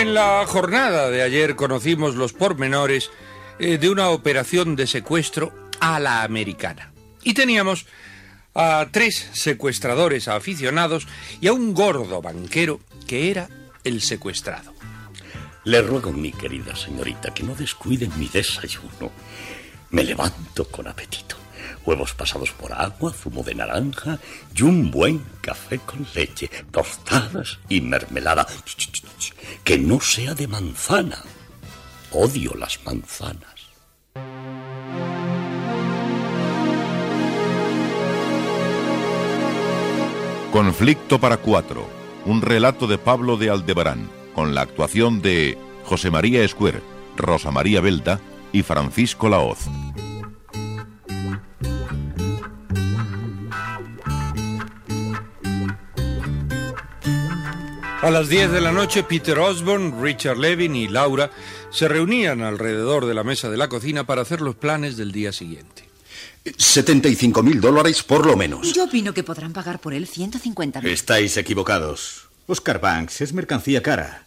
En la jornada de ayer conocimos los pormenores eh, de una operación de secuestro a la americana. Y teníamos a tres secuestradores aficionados y a un gordo banquero que era el secuestrado. Le ruego, mi querida señorita, que no descuiden mi desayuno. Me levanto con apetito. Huevos pasados por agua, zumo de naranja y un buen café con leche, tostadas y mermelada. Que no sea de manzana. Odio las manzanas. Conflicto para cuatro. Un relato de Pablo de Aldebarán, con la actuación de José María Escuer, Rosa María Belda y Francisco Laoz. A las 10 de la noche, Peter Osborne, Richard Levin y Laura se reunían alrededor de la mesa de la cocina para hacer los planes del día siguiente. 75 mil dólares por lo menos. Yo opino que podrán pagar por él 150 mil. Estáis equivocados. Oscar Banks es mercancía cara.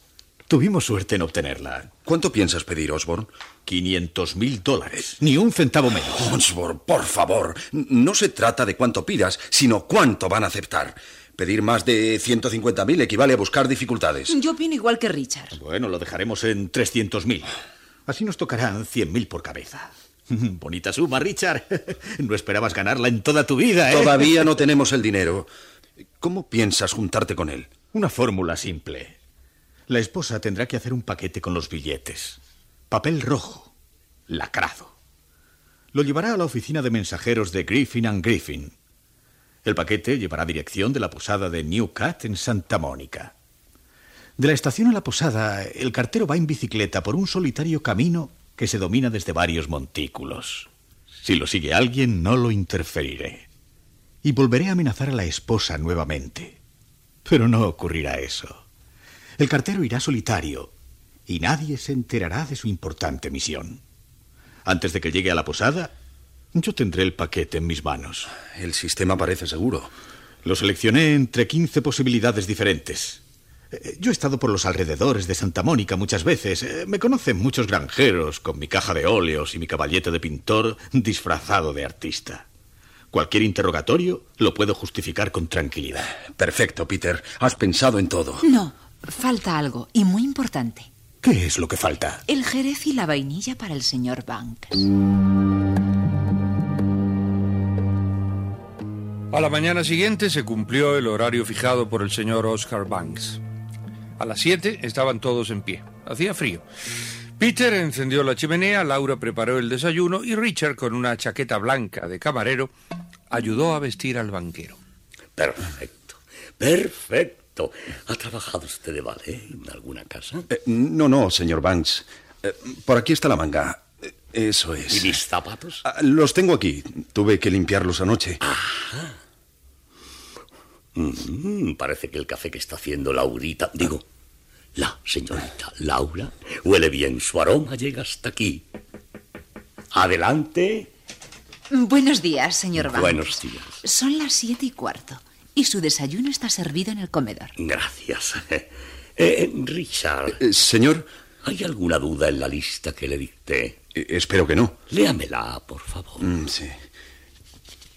Tuvimos suerte en obtenerla. ¿Cuánto piensas pedir, Osborne? 500 mil dólares. Ni un centavo menos. Osborne, por favor. No se trata de cuánto pidas, sino cuánto van a aceptar. Pedir más de 150 mil equivale a buscar dificultades. Yo opino igual que Richard. Bueno, lo dejaremos en 300 mil. Así nos tocarán 100 mil por cabeza. Bonita suma, Richard. No esperabas ganarla en toda tu vida, ¿eh? Todavía no tenemos el dinero. ¿Cómo piensas juntarte con él? Una fórmula simple. La esposa tendrá que hacer un paquete con los billetes. Papel rojo. Lacrado. Lo llevará a la oficina de mensajeros de Griffin and Griffin. El paquete llevará dirección de la posada de New Cat en Santa Mónica. De la estación a la posada, el cartero va en bicicleta por un solitario camino que se domina desde varios montículos. Si lo sigue alguien, no lo interferiré. Y volveré a amenazar a la esposa nuevamente. Pero no ocurrirá eso. El cartero irá solitario y nadie se enterará de su importante misión. Antes de que llegue a la posada, yo tendré el paquete en mis manos. El sistema parece seguro. Lo seleccioné entre 15 posibilidades diferentes. Eh, Yo he estado por los alrededores de Santa Mónica muchas veces. Eh, Me conocen muchos granjeros con mi caja de óleos y mi caballete de pintor disfrazado de artista. Cualquier interrogatorio lo puedo justificar con tranquilidad. Perfecto, Peter. Has pensado en todo. No, falta algo, y muy importante. ¿Qué es lo que falta? El jerez y la vainilla para el señor Banks. A la mañana siguiente se cumplió el horario fijado por el señor Oscar Banks. A las 7 estaban todos en pie. Hacía frío. Peter encendió la chimenea, Laura preparó el desayuno y Richard, con una chaqueta blanca de camarero, ayudó a vestir al banquero. Perfecto. Perfecto. ¿Ha trabajado usted de ballet en alguna casa? Eh, no, no, señor Banks. Eh, por aquí está la manga. Eh, Eso es. ¿Y mis zapatos? Ah, Los tengo aquí. Tuve que limpiarlos anoche. Mm, parece que el café que está haciendo Laurita, digo, la señorita Laura, huele bien. Su aroma llega hasta aquí. Adelante. Buenos días, señor Banks. Buenos días. Son las siete y cuarto, y su desayuno está servido en el comedor. Gracias. Eh, Richard, Eh, señor, ¿hay alguna duda en la lista que le dicté? eh, espero que no. Léamela, por favor. Mm, sí.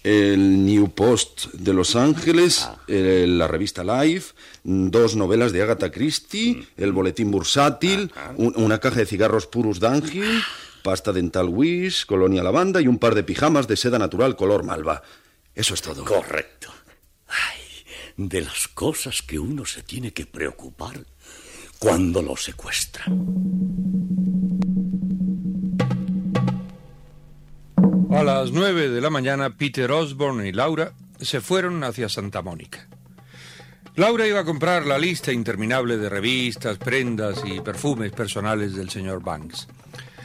El New Post de Los Ángeles, el- la revista Life, dos novelas de Agatha Christie, el boletín bursátil, un- una caja de cigarros puros D'Angel, pasta dental Wish, colonia lavanda y un par de pijamas de seda natural color malva. Eso es todo. Correcto. Ay, de las cosas que uno se tiene que preocupar cuando lo secuestran. A las nueve de la mañana, Peter Osborne y Laura se fueron hacia Santa Mónica. Laura iba a comprar la lista interminable de revistas, prendas y perfumes personales del señor Banks.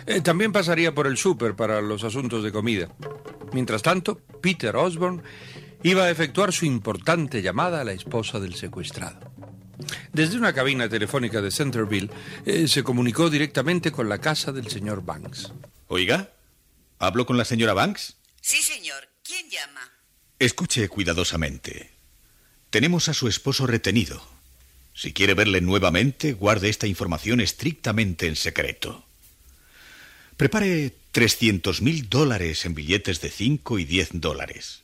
Eh, también pasaría por el súper para los asuntos de comida. Mientras tanto, Peter Osborne iba a efectuar su importante llamada a la esposa del secuestrado. Desde una cabina telefónica de Centerville, eh, se comunicó directamente con la casa del señor Banks. Oiga, ¿hablo con la señora Banks? Sí, señor. ¿Quién llama? Escuche cuidadosamente. Tenemos a su esposo retenido. Si quiere verle nuevamente, guarde esta información estrictamente en secreto. Prepare 300 mil dólares en billetes de 5 y 10 dólares.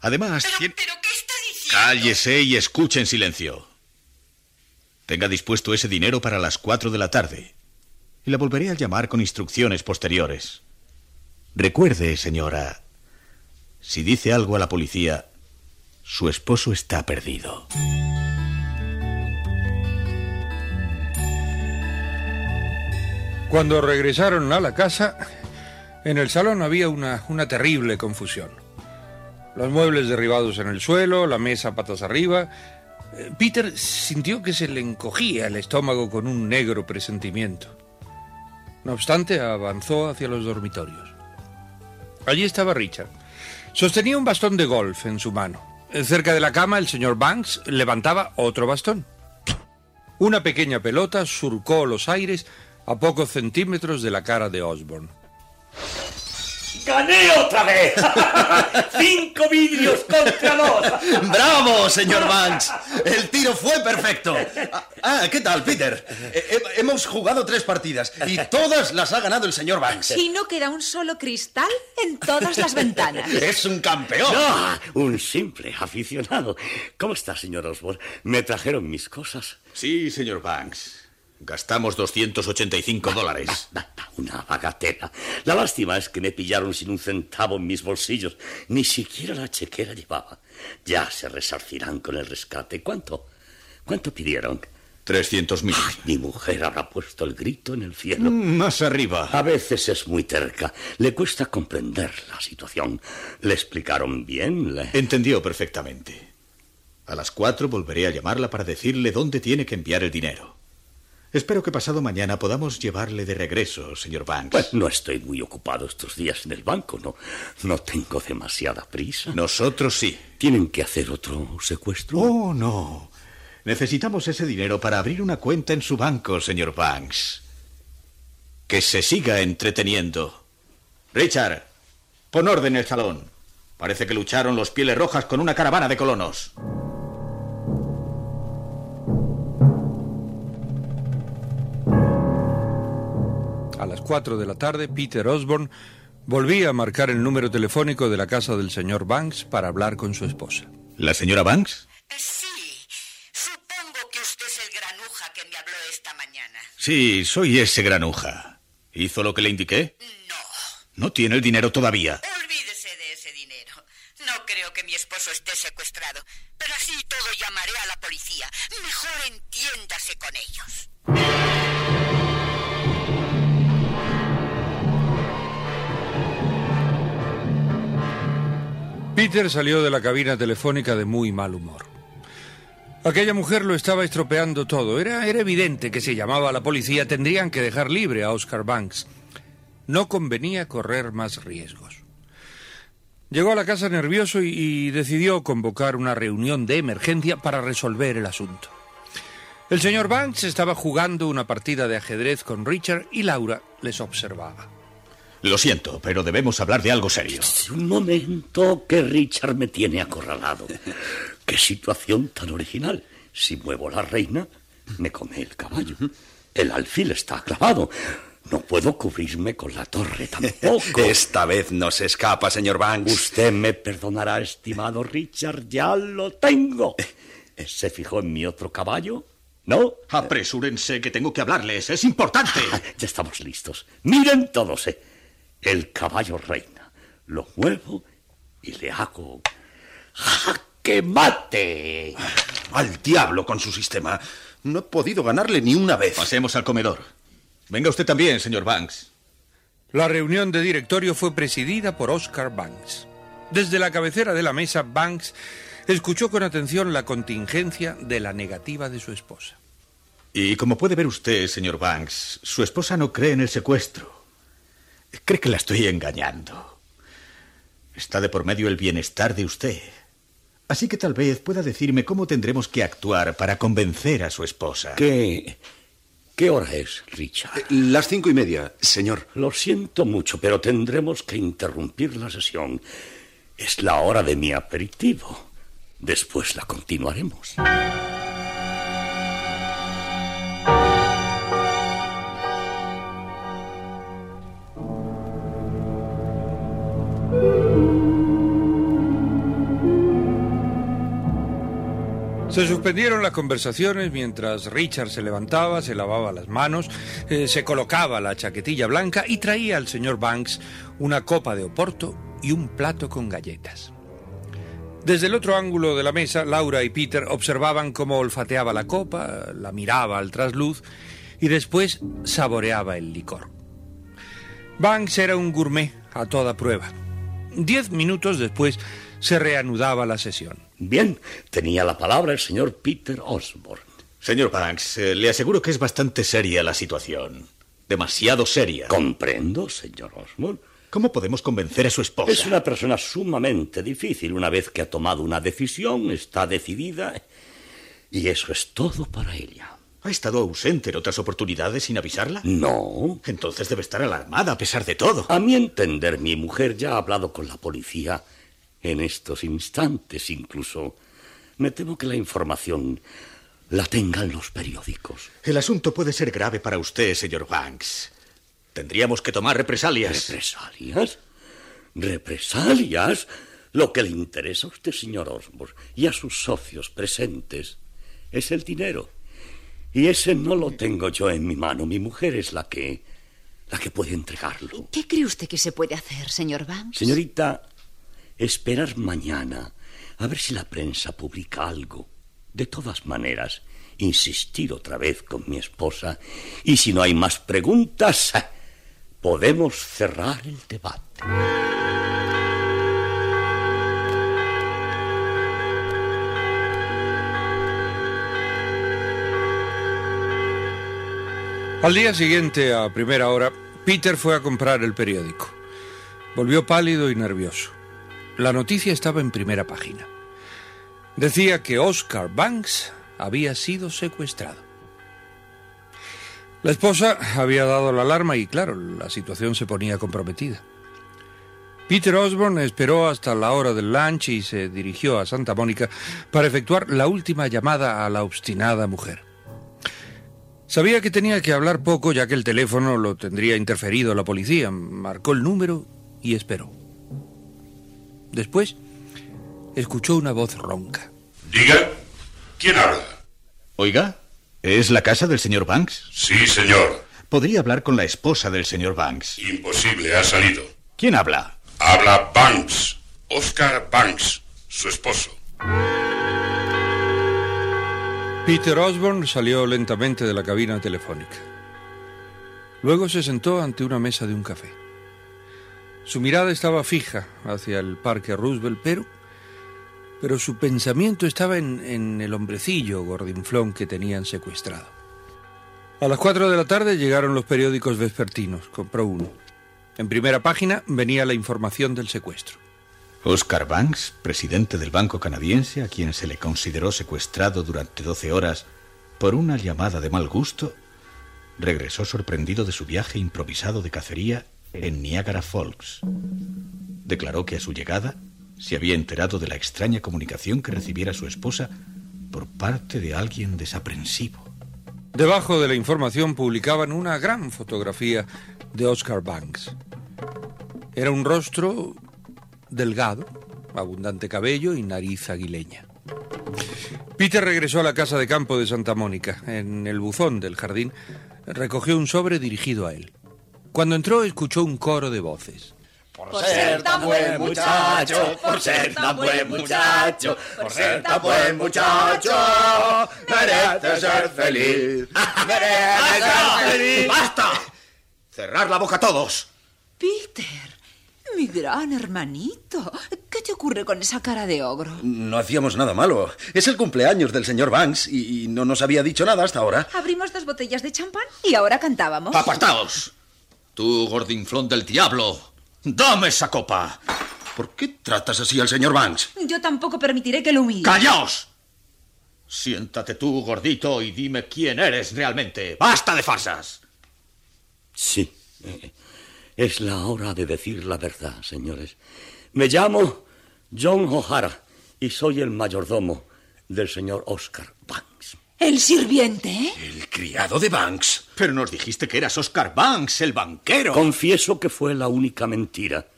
Además, tiene- ¿Pero qué está diciendo? cállese y escuche en silencio. Tenga dispuesto ese dinero para las 4 de la tarde. Y la volveré a llamar con instrucciones posteriores. Recuerde, señora, si dice algo a la policía, su esposo está perdido. Cuando regresaron a la casa, en el salón había una, una terrible confusión. Los muebles derribados en el suelo, la mesa patas arriba. Eh, Peter sintió que se le encogía el estómago con un negro presentimiento. No obstante, avanzó hacia los dormitorios. Allí estaba Richard. Sostenía un bastón de golf en su mano. Cerca de la cama, el señor Banks levantaba otro bastón. Una pequeña pelota surcó los aires a pocos centímetros de la cara de Osborne. ¡Gané otra vez! ¡Cinco vidrios contra dos! ¡Bravo, señor Banks! El tiro fue perfecto. Ah, ah, ¿qué tal, Peter? Eh, eh, hemos jugado tres partidas y todas las ha ganado el señor Banks. Y no queda un solo cristal en todas las ventanas. Es un campeón. No, un simple aficionado. ¿Cómo está, señor Osborne? ¿Me trajeron mis cosas? Sí, señor Banks. Gastamos 285 dólares. Va, va, Una bagatela. La lástima es que me pillaron sin un centavo en mis bolsillos. Ni siquiera la chequera llevaba. Ya se resarcirán con el rescate. ¿Cuánto? ¿Cuánto pidieron? 300 mil. Mi mujer habrá puesto el grito en el cielo. Más arriba. A veces es muy terca. Le cuesta comprender la situación. ¿Le explicaron bien? Le- Entendió perfectamente. A las cuatro volveré a llamarla para decirle dónde tiene que enviar el dinero. Espero que pasado mañana podamos llevarle de regreso, señor Banks. Pues no estoy muy ocupado estos días en el banco. No, no tengo demasiada prisa. Nosotros sí. ¿Tienen que hacer otro secuestro? Oh, no. Necesitamos ese dinero para abrir una cuenta en su banco, señor Banks. Que se siga entreteniendo. Richard, pon orden en el salón. Parece que lucharon los pieles rojas con una caravana de colonos. Las 4 de la tarde, Peter Osborne volvía a marcar el número telefónico de la casa del señor Banks para hablar con su esposa. ¿La señora Banks? Sí. Supongo que usted es el granuja que me habló esta mañana. Sí, soy ese granuja. ¿Hizo lo que le indiqué? No. No tiene el dinero todavía. Olvídese de ese dinero. No creo que mi esposo esté secuestrado. Pero así todo llamaré a la policía. Mejor entiéndase con ellos. Peter salió de la cabina telefónica de muy mal humor. Aquella mujer lo estaba estropeando todo. Era, era evidente que si llamaba a la policía tendrían que dejar libre a Oscar Banks. No convenía correr más riesgos. Llegó a la casa nervioso y, y decidió convocar una reunión de emergencia para resolver el asunto. El señor Banks estaba jugando una partida de ajedrez con Richard y Laura les observaba. Lo siento, pero debemos hablar de algo serio. Un momento que Richard me tiene acorralado. Qué situación tan original. Si muevo la reina, me come el caballo. El alfil está clavado. No puedo cubrirme con la torre tampoco. Esta vez no se escapa, señor Banks. Usted me perdonará, estimado Richard, ya lo tengo. ¿Se fijó en mi otro caballo? ¿No? Apresúrense, que tengo que hablarles. Es importante. Ya estamos listos. Miren todos, ¿eh? El caballo reina. Lo muevo y le hago... ¡Jaque mate! Al diablo con su sistema. No he podido ganarle ni una vez. Pasemos al comedor. Venga usted también, señor Banks. La reunión de directorio fue presidida por Oscar Banks. Desde la cabecera de la mesa, Banks escuchó con atención la contingencia de la negativa de su esposa. Y como puede ver usted, señor Banks, su esposa no cree en el secuestro. Cree que la estoy engañando. Está de por medio el bienestar de usted. Así que tal vez pueda decirme cómo tendremos que actuar para convencer a su esposa. ¿Qué, qué hora es, Richard? Eh, las cinco y media, señor. Lo siento mucho, pero tendremos que interrumpir la sesión. Es la hora de mi aperitivo. Después la continuaremos. Se suspendieron las conversaciones mientras Richard se levantaba, se lavaba las manos, eh, se colocaba la chaquetilla blanca y traía al señor Banks una copa de oporto y un plato con galletas. Desde el otro ángulo de la mesa, Laura y Peter observaban cómo olfateaba la copa, la miraba al trasluz y después saboreaba el licor. Banks era un gourmet a toda prueba. Diez minutos después se reanudaba la sesión. Bien, tenía la palabra el señor Peter Osborne. Señor Banks, eh, le aseguro que es bastante seria la situación. Demasiado seria. Comprendo, señor Osborne. ¿Cómo podemos convencer a su esposa? Es una persona sumamente difícil. Una vez que ha tomado una decisión, está decidida. Y eso es todo para ella. ¿Ha estado ausente en otras oportunidades sin avisarla? No. Entonces debe estar alarmada a pesar de todo. A mi entender, mi mujer ya ha hablado con la policía en estos instantes incluso. Me temo que la información la tengan los periódicos. El asunto puede ser grave para usted, señor Banks. Tendríamos que tomar represalias. ¿Represalias? ¿Represalias? Lo que le interesa a usted, señor Osborne, y a sus socios presentes, es el dinero. Y ese no lo tengo yo en mi mano. Mi mujer es la que. la que puede entregarlo. ¿Qué cree usted que se puede hacer, señor Banks? Señorita, esperar mañana a ver si la prensa publica algo. De todas maneras, insistir otra vez con mi esposa y si no hay más preguntas, podemos cerrar el debate. Al día siguiente, a primera hora, Peter fue a comprar el periódico. Volvió pálido y nervioso. La noticia estaba en primera página. Decía que Oscar Banks había sido secuestrado. La esposa había dado la alarma y, claro, la situación se ponía comprometida. Peter Osborne esperó hasta la hora del lunch y se dirigió a Santa Mónica para efectuar la última llamada a la obstinada mujer. Sabía que tenía que hablar poco ya que el teléfono lo tendría interferido la policía. Marcó el número y esperó. Después escuchó una voz ronca. Diga, ¿quién habla? Oiga, ¿es la casa del señor Banks? Sí, señor. ¿Podría hablar con la esposa del señor Banks? Imposible, ha salido. ¿Quién habla? Habla Banks, Oscar Banks, su esposo. Peter Osborne salió lentamente de la cabina telefónica. Luego se sentó ante una mesa de un café. Su mirada estaba fija hacia el Parque Roosevelt, pero, pero su pensamiento estaba en, en el hombrecillo gordinflón que tenían secuestrado. A las cuatro de la tarde llegaron los periódicos vespertinos. Compró uno. En primera página venía la información del secuestro. Oscar Banks, presidente del Banco Canadiense, a quien se le consideró secuestrado durante 12 horas por una llamada de mal gusto, regresó sorprendido de su viaje improvisado de cacería en Niagara Falls. Declaró que a su llegada se había enterado de la extraña comunicación que recibiera su esposa por parte de alguien desaprensivo. Debajo de la información publicaban una gran fotografía de Oscar Banks. Era un rostro delgado, abundante cabello y nariz aguileña. Peter regresó a la casa de campo de Santa Mónica. En el buzón del jardín recogió un sobre dirigido a él. Cuando entró escuchó un coro de voces. Por ser tan buen muchacho, por ser tan buen muchacho, por ser tan buen muchacho, merece ser feliz. Merece ser feliz. ¡Basta! ¡Cerrar la boca todos! Peter, mi gran hermanito, ¿qué te ocurre con esa cara de ogro? No hacíamos nada malo. Es el cumpleaños del señor Banks y, y no nos había dicho nada hasta ahora. Abrimos dos botellas de champán y ahora cantábamos. ¡Apartaos! Tú, gordinflón del diablo, dame esa copa. ¿Por qué tratas así al señor Banks? Yo tampoco permitiré que lo humille. ¡Callaos! Siéntate tú, gordito, y dime quién eres realmente. ¡Basta de farsas! Sí, eh, es la hora de decir la verdad, señores. Me llamo John O'Hara y soy el mayordomo del señor Oscar Banks. ¿El sirviente? ¿eh? El criado de Banks. Pero nos dijiste que eras Oscar Banks, el banquero. Confieso que fue la única mentira.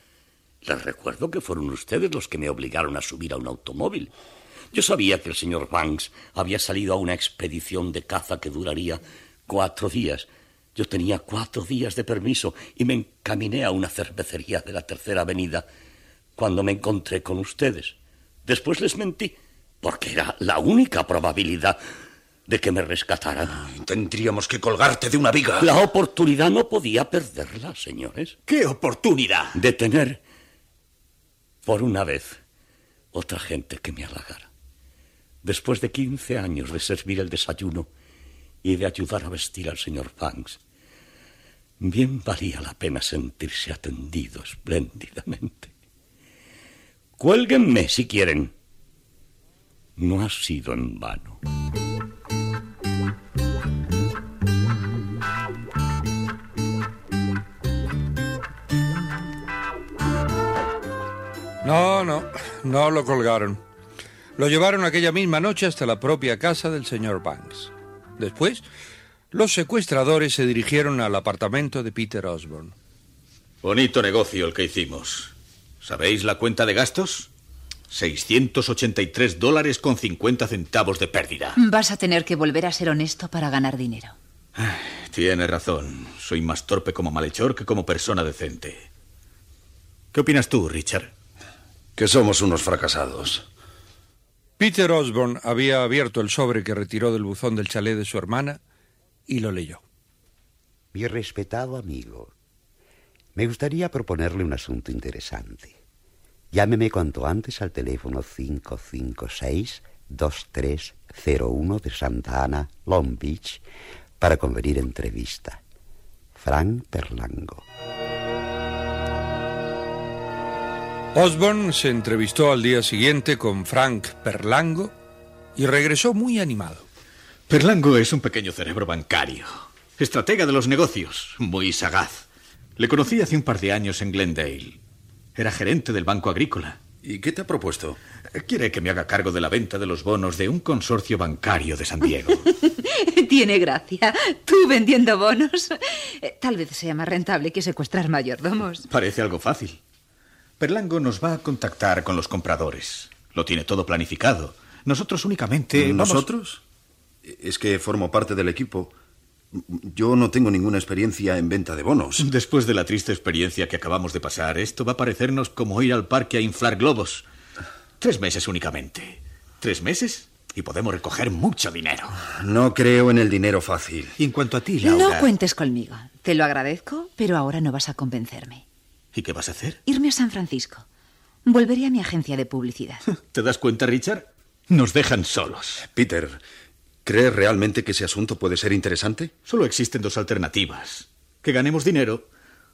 Les recuerdo que fueron ustedes los que me obligaron a subir a un automóvil. Yo sabía que el señor Banks había salido a una expedición de caza que duraría cuatro días. Yo tenía cuatro días de permiso y me encaminé a una cervecería de la tercera avenida cuando me encontré con ustedes. Después les mentí, porque era la única probabilidad de que me rescataran. Tendríamos que colgarte de una viga. La oportunidad no podía perderla, señores. ¿Qué oportunidad? De tener, por una vez, otra gente que me halagara. Después de quince años de servir el desayuno y de ayudar a vestir al señor Banks, bien valía la pena sentirse atendido espléndidamente. Cuélguenme si quieren. No ha sido en vano. No, no, no lo colgaron. Lo llevaron aquella misma noche hasta la propia casa del señor Banks. Después, los secuestradores se dirigieron al apartamento de Peter Osborne. Bonito negocio el que hicimos. ¿Sabéis la cuenta de gastos? 683 dólares con 50 centavos de pérdida. Vas a tener que volver a ser honesto para ganar dinero. Tiene razón. Soy más torpe como malhechor que como persona decente. ¿Qué opinas tú, Richard? Que somos unos fracasados. Peter Osborne había abierto el sobre que retiró del buzón del chalet de su hermana y lo leyó. Mi respetado amigo, me gustaría proponerle un asunto interesante. Llámeme cuanto antes al teléfono 556-2301 de Santa Ana, Long Beach, para convenir entrevista. Frank Perlango. Osborne se entrevistó al día siguiente con Frank Perlango y regresó muy animado. Perlango es un pequeño cerebro bancario, estratega de los negocios, muy sagaz. Le conocí hace un par de años en Glendale. Era gerente del Banco Agrícola. ¿Y qué te ha propuesto? Quiere que me haga cargo de la venta de los bonos de un consorcio bancario de San Diego. Tiene gracia. Tú vendiendo bonos. Eh, Tal vez sea más rentable que secuestrar mayordomos. Parece algo fácil. Perlango nos va a contactar con los compradores. Lo tiene todo planificado. Nosotros únicamente... vamos- ¿Nosotros? Es que formo parte del equipo. Yo no tengo ninguna experiencia en venta de bonos. Después de la triste experiencia que acabamos de pasar, esto va a parecernos como ir al parque a inflar globos. Tres meses únicamente. Tres meses y podemos recoger mucho dinero. No creo en el dinero fácil. Y en cuanto a ti, No Laura... cuentes conmigo. Te lo agradezco, pero ahora no vas a convencerme. ¿Y qué vas a hacer? Irme a San Francisco. Volveré a mi agencia de publicidad. ¿Te das cuenta, Richard? Nos dejan solos. Peter, ¿crees realmente que ese asunto puede ser interesante? Solo existen dos alternativas. Que ganemos dinero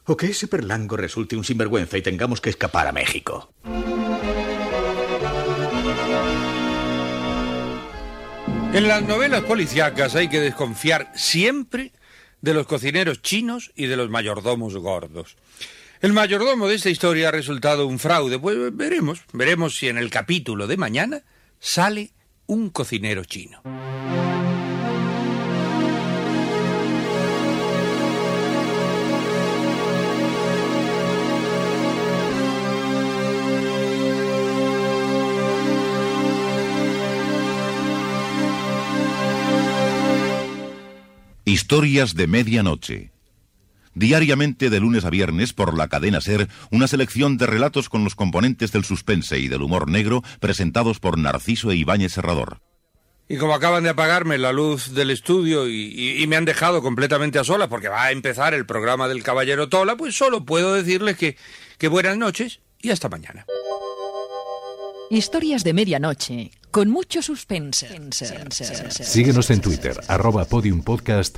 o que ese perlango resulte un sinvergüenza y tengamos que escapar a México. En las novelas policíacas hay que desconfiar siempre de los cocineros chinos y de los mayordomos gordos. El mayordomo de esta historia ha resultado un fraude. Pues veremos, veremos si en el capítulo de mañana sale un cocinero chino. Historias de Medianoche Diariamente de lunes a viernes por la cadena Ser, una selección de relatos con los componentes del suspense y del humor negro presentados por Narciso e Ibáñez Serrador. Y como acaban de apagarme la luz del estudio y, y, me han dejado completamente a solas porque va a empezar el programa del Caballero Tola, pues solo puedo decirles que, que buenas noches y hasta mañana. Historias de medianoche, con mucho suspense. Síguenos en Twitter, arroba podiumpodcast